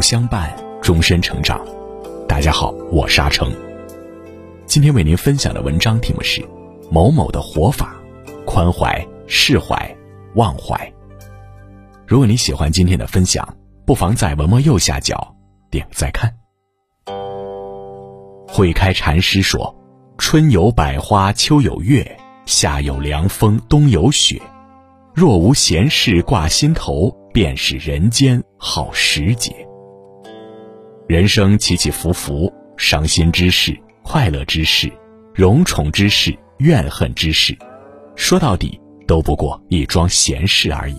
相伴，终身成长。大家好，我是阿成。今天为您分享的文章题目是《某某的活法：宽怀、释怀、忘怀》。如果你喜欢今天的分享，不妨在文末右下角点再看。慧开禅师说：“春有百花，秋有月，夏有凉风，冬有雪。若无闲事挂心头，便是人间好时节。”人生起起伏伏，伤心之事、快乐之事、荣宠之事、怨恨之事，说到底都不过一桩闲事而已。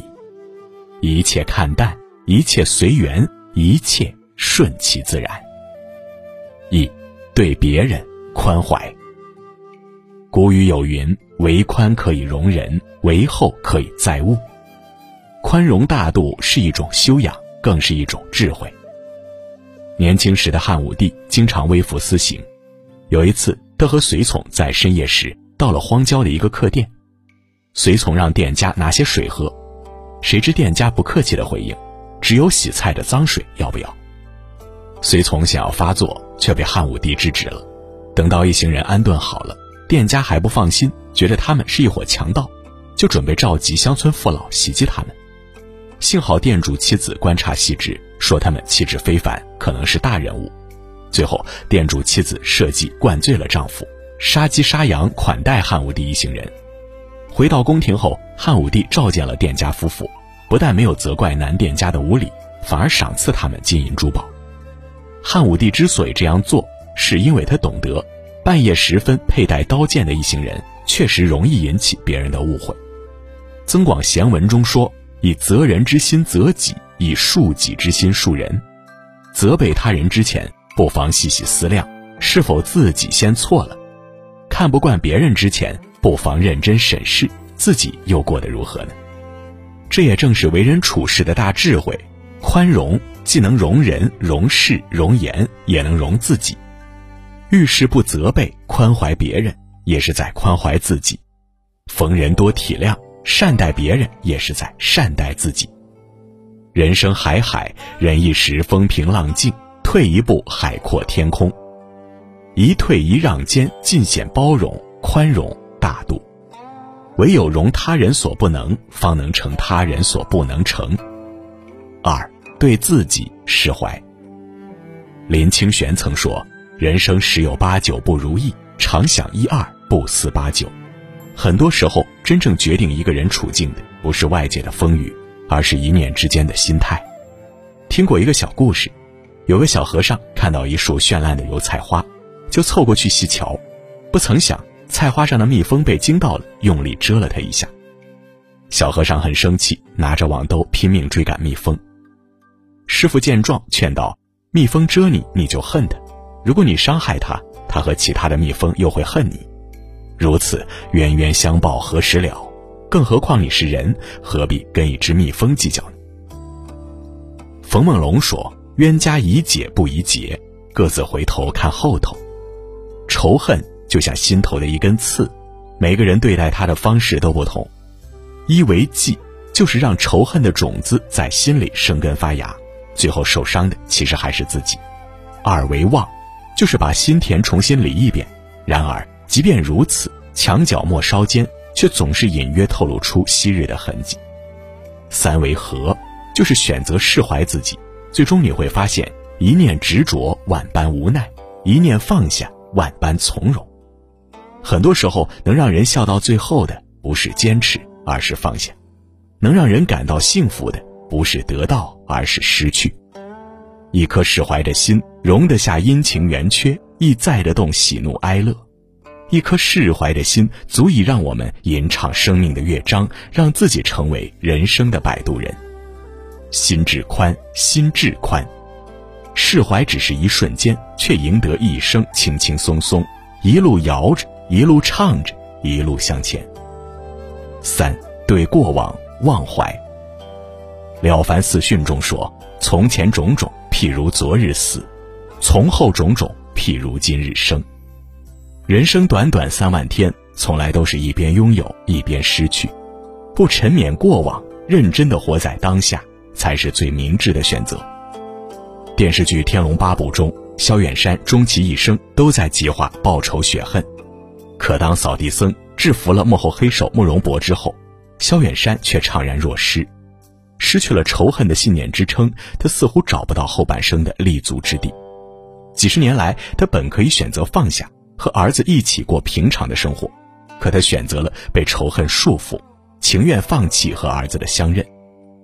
一切看淡，一切随缘，一切顺其自然。一。对别人宽怀。古语有云：“为宽可以容人，为厚可以载物。”宽容大度是一种修养，更是一种智慧。年轻时的汉武帝经常微服私行。有一次，他和随从在深夜时到了荒郊的一个客店，随从让店家拿些水喝，谁知店家不客气的回应：“只有洗菜的脏水，要不要？”随从想要发作，却被汉武帝制止了。等到一行人安顿好了，店家还不放心，觉得他们是一伙强盗，就准备召集乡村父老袭击他们。幸好店主妻子观察细致，说他们气质非凡，可能是大人物。最后，店主妻子设计灌醉了丈夫，杀鸡杀羊款待汉武帝一行人。回到宫廷后，汉武帝召见了店家夫妇，不但没有责怪男店家的无礼，反而赏赐他们金银珠宝。汉武帝之所以这样做，是因为他懂得，半夜时分佩戴刀剑的一行人确实容易引起别人的误会。《增广贤文》中说：“以责人之心责己，以恕己之心恕人。”责备他人之前，不妨细细思量，是否自己先错了；看不惯别人之前，不妨认真审视自己又过得如何呢？这也正是为人处事的大智慧，宽容。既能容人、容事、容言，也能容自己。遇事不责备，宽怀别人，也是在宽怀自己；逢人多体谅，善待别人，也是在善待自己。人生海海，忍一时风平浪静，退一步海阔天空。一退一让间，尽显包容、宽容、大度。唯有容他人所不能，方能成他人所不能成。二。对自己释怀。林清玄曾说：“人生十有八九不如意，常想一二，不思八九。”很多时候，真正决定一个人处境的，不是外界的风雨，而是一念之间的心态。听过一个小故事，有个小和尚看到一束绚烂的油菜花，就凑过去细瞧，不曾想菜花上的蜜蜂被惊到了，用力蛰了他一下。小和尚很生气，拿着网兜拼命追赶蜜蜂。师傅见状，劝道：“蜜蜂蛰你，你就恨它；如果你伤害它，它和其他的蜜蜂又会恨你。如此冤冤相报何时了？更何况你是人，何必跟一只蜜蜂计较呢？”冯梦龙说：“冤家宜解不宜结，各自回头看后头。仇恨就像心头的一根刺，每个人对待它的方式都不同。一为忌，就是让仇恨的种子在心里生根发芽。”最后受伤的其实还是自己。二为忘，就是把心田重新理一遍。然而，即便如此，墙角末梢间却总是隐约透露出昔日的痕迹。三为和，就是选择释怀自己。最终你会发现，一念执着，万般无奈；一念放下，万般从容。很多时候，能让人笑到最后的，不是坚持，而是放下；能让人感到幸福的。不是得到，而是失去。一颗释怀的心，容得下阴晴圆缺，亦载得动喜怒哀乐。一颗释怀的心，足以让我们吟唱生命的乐章，让自己成为人生的摆渡人。心智宽，心智宽，释怀只是一瞬间，却赢得一生轻轻松松，一路摇着，一路唱着，一路向前。三对过往忘怀。《了凡四训》中说：“从前种种，譬如昨日死；从后种种，譬如今日生。”人生短短三万天，从来都是一边拥有一边失去。不沉湎过往，认真的活在当下，才是最明智的选择。电视剧《天龙八部》中，萧远山终其一生都在计划报仇雪恨。可当扫地僧制服了幕后黑手慕容博之后，萧远山却怅然若失，失去了仇恨的信念支撑，他似乎找不到后半生的立足之地。几十年来，他本可以选择放下，和儿子一起过平常的生活，可他选择了被仇恨束缚，情愿放弃和儿子的相认，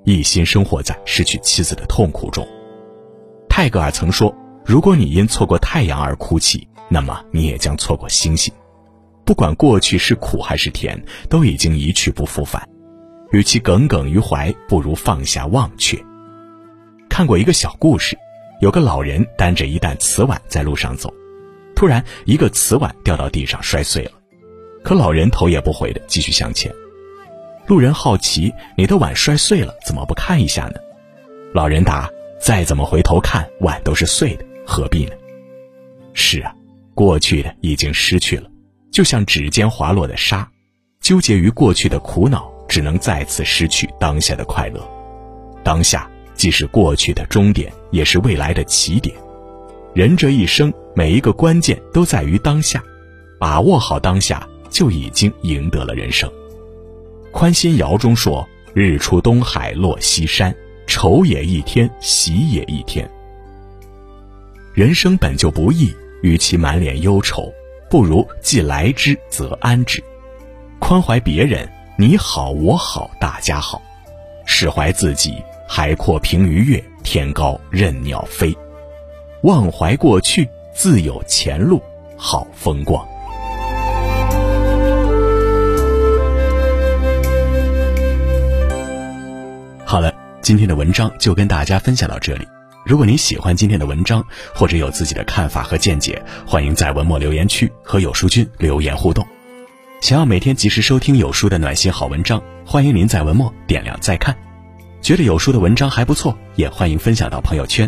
一心生活在失去妻子的痛苦中。泰戈尔曾说：“如果你因错过太阳而哭泣，那么你也将错过星星。不管过去是苦还是甜，都已经一去不复返。与其耿耿于怀，不如放下忘却。”看过一个小故事，有个老人担着一担瓷碗在路上走，突然一个瓷碗掉到地上摔碎了，可老人头也不回的继续向前。路人好奇：“你的碗摔碎了，怎么不看一下呢？”老人答。再怎么回头看，碗都是碎的，何必呢？是啊，过去的已经失去了，就像指尖滑落的沙，纠结于过去的苦恼，只能再次失去当下的快乐。当下既是过去的终点，也是未来的起点。人这一生，每一个关键都在于当下，把握好当下，就已经赢得了人生。宽心谣中说：“日出东海落西山。”愁也一天，喜也一天。人生本就不易，与其满脸忧愁，不如既来之则安之。宽怀别人，你好我好大家好；释怀自己，海阔凭鱼跃，天高任鸟飞。忘怀过去，自有前路好风光。好了。今天的文章就跟大家分享到这里。如果您喜欢今天的文章，或者有自己的看法和见解，欢迎在文末留言区和有书君留言互动。想要每天及时收听有书的暖心好文章，欢迎您在文末点亮再看。觉得有书的文章还不错，也欢迎分享到朋友圈。